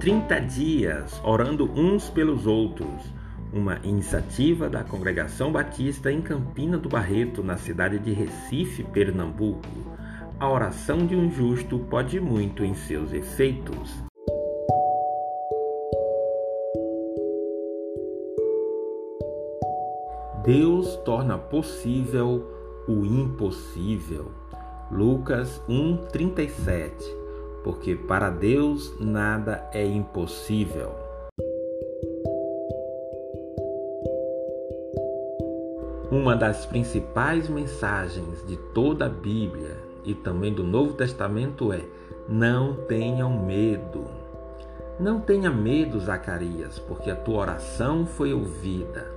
30 dias orando uns pelos outros, uma iniciativa da Congregação Batista em Campina do Barreto, na cidade de Recife, Pernambuco. A oração de um justo pode muito em seus efeitos. Deus torna possível o impossível. Lucas 1:37 porque para Deus nada é impossível. Uma das principais mensagens de toda a Bíblia e também do Novo Testamento é: não tenham medo. Não tenha medo, Zacarias, porque a tua oração foi ouvida.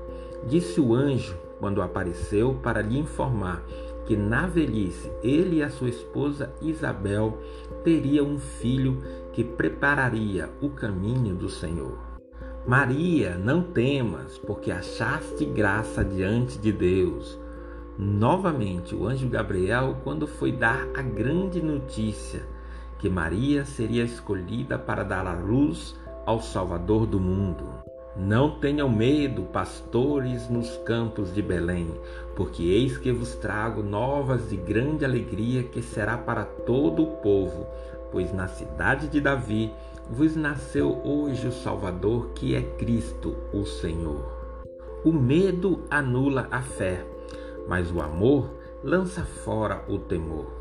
Disse o anjo quando apareceu para lhe informar que na velhice ele e a sua esposa Isabel teriam um filho que prepararia o caminho do Senhor. Maria, não temas, porque achaste graça diante de Deus. Novamente, o anjo Gabriel, quando foi dar a grande notícia que Maria seria escolhida para dar a luz ao Salvador do mundo. Não tenham medo, pastores nos campos de Belém, porque eis que vos trago novas de grande alegria que será para todo o povo, pois na cidade de Davi vos nasceu hoje o Salvador, que é Cristo, o Senhor. O medo anula a fé, mas o amor lança fora o temor.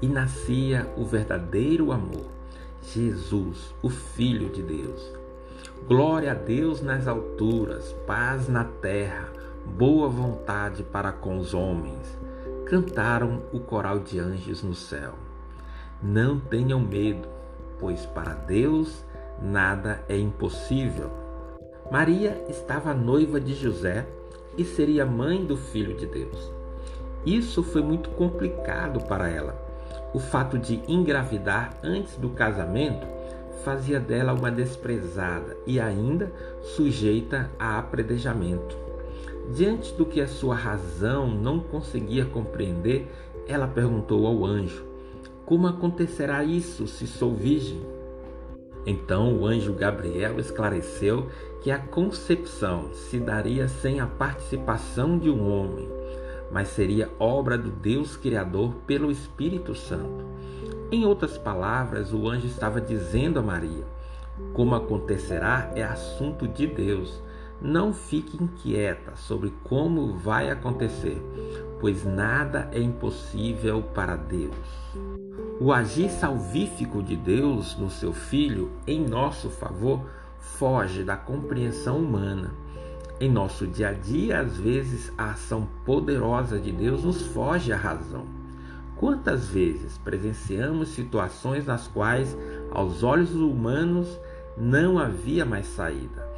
E nascia o verdadeiro amor, Jesus, o Filho de Deus Glória a Deus nas alturas, paz na terra, boa vontade para com os homens. Cantaram o coral de anjos no céu. Não tenham medo, pois para Deus nada é impossível. Maria estava noiva de José e seria mãe do Filho de Deus. Isso foi muito complicado para ela. O fato de engravidar antes do casamento fazia dela uma desprezada e ainda sujeita a apredejamento. Diante do que a sua razão não conseguia compreender, ela perguntou ao anjo: Como acontecerá isso se sou virgem? Então o anjo Gabriel esclareceu que a concepção se daria sem a participação de um homem, mas seria obra do Deus Criador pelo Espírito Santo. Em outras palavras, o anjo estava dizendo a Maria: Como acontecerá é assunto de Deus. Não fique inquieta sobre como vai acontecer, pois nada é impossível para Deus. O agir salvífico de Deus no seu Filho em nosso favor foge da compreensão humana. Em nosso dia a dia, às vezes, a ação poderosa de Deus nos foge à razão. Quantas vezes presenciamos situações nas quais, aos olhos humanos, não havia mais saída?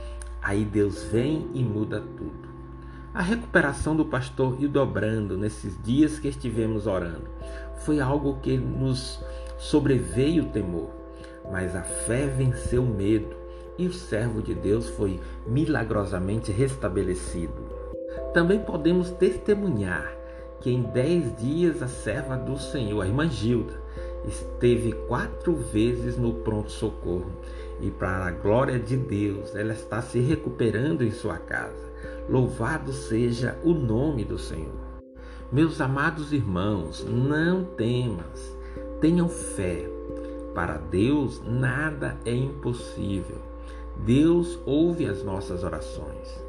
Aí Deus vem e muda tudo. A recuperação do pastor Hildobrando nesses dias que estivemos orando foi algo que nos sobreveio o temor, mas a fé venceu o medo e o servo de Deus foi milagrosamente restabelecido. Também podemos testemunhar que em dez dias a serva do Senhor, a irmã Gilda, esteve quatro vezes no pronto-socorro e, para a glória de Deus, ela está se recuperando em sua casa. Louvado seja o nome do Senhor. Meus amados irmãos, não temas, tenham fé. Para Deus nada é impossível. Deus ouve as nossas orações.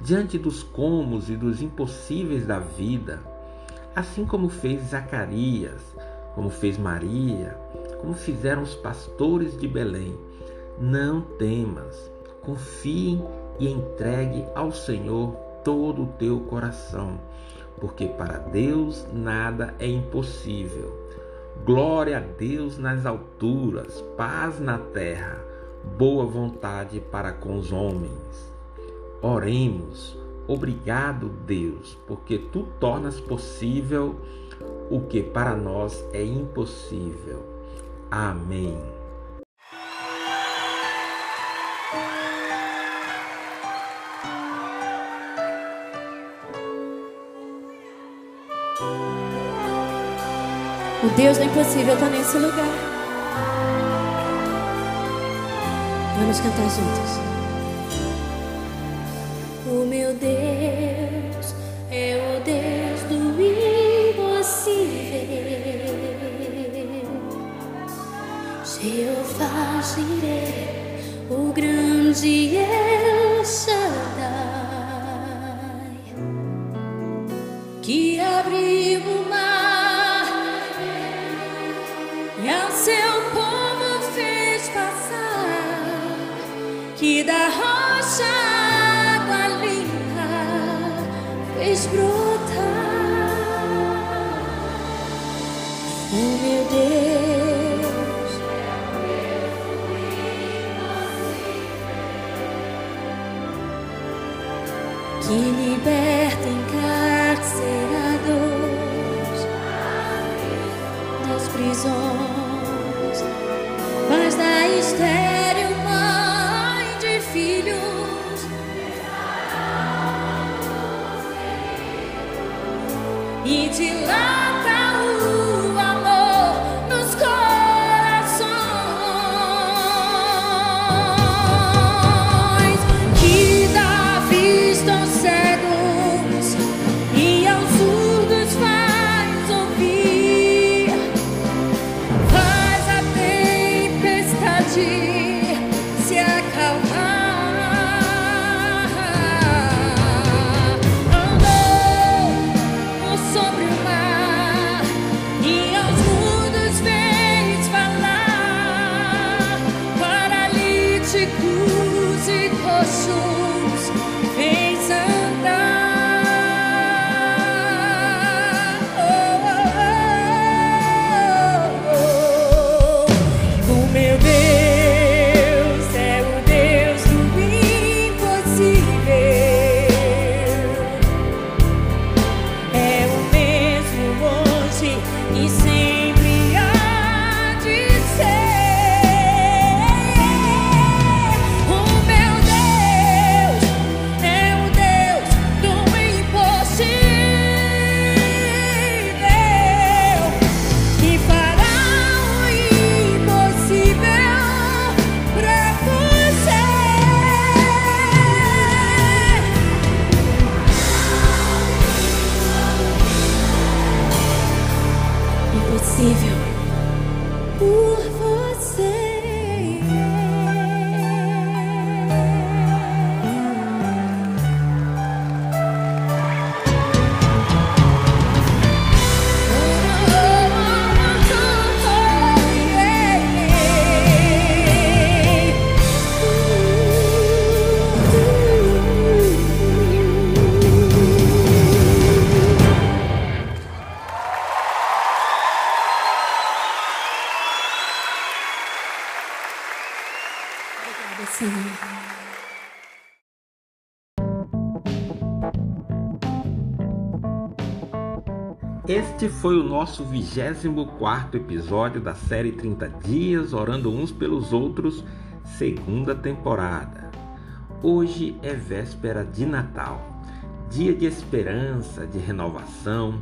Diante dos comos e dos impossíveis da vida, assim como fez Zacarias, como fez Maria, como fizeram os pastores de Belém. Não temas, confie e entregue ao Senhor todo o teu coração, porque para Deus nada é impossível. Glória a Deus nas alturas, paz na terra, boa vontade para com os homens. Oremos. Obrigado, Deus, porque tu tornas possível o que para nós é impossível. Amém. O Deus do impossível está nesse lugar. Vamos cantar juntos. O meu Deus é o Deus do impossível. Jeová Jireh, o grande El Shaddai, que abriu o mar e ao seu povo fez passar, que da rocha fez brotar. Hoje e Este foi o nosso 24 episódio da série 30 Dias Orando Uns pelos Outros, segunda temporada. Hoje é véspera de Natal, dia de esperança, de renovação,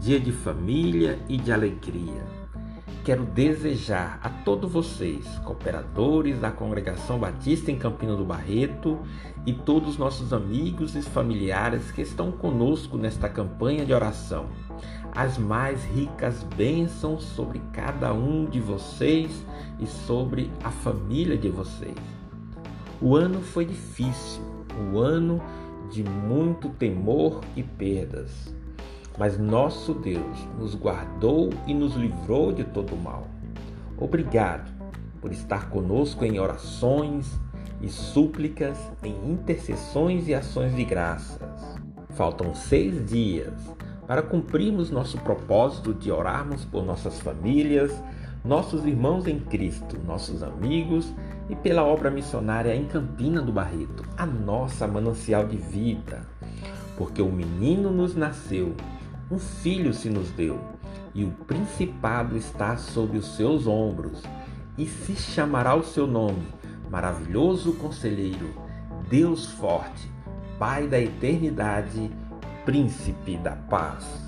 dia de família e de alegria. Quero desejar a todos vocês, cooperadores da Congregação Batista em Campina do Barreto e todos os nossos amigos e familiares que estão conosco nesta campanha de oração, as mais ricas bênçãos sobre cada um de vocês e sobre a família de vocês. O ano foi difícil, um ano de muito temor e perdas mas nosso Deus nos guardou e nos livrou de todo o mal. Obrigado por estar conosco em orações e súplicas, em intercessões e ações de graças. Faltam seis dias para cumprirmos nosso propósito de orarmos por nossas famílias, nossos irmãos em Cristo, nossos amigos e pela obra missionária em Campina do Barreto, a nossa manancial de vida. Porque o menino nos nasceu um filho se nos deu, e o principado está sob os seus ombros, e se chamará o seu nome, maravilhoso conselheiro, Deus forte, Pai da eternidade, príncipe da paz.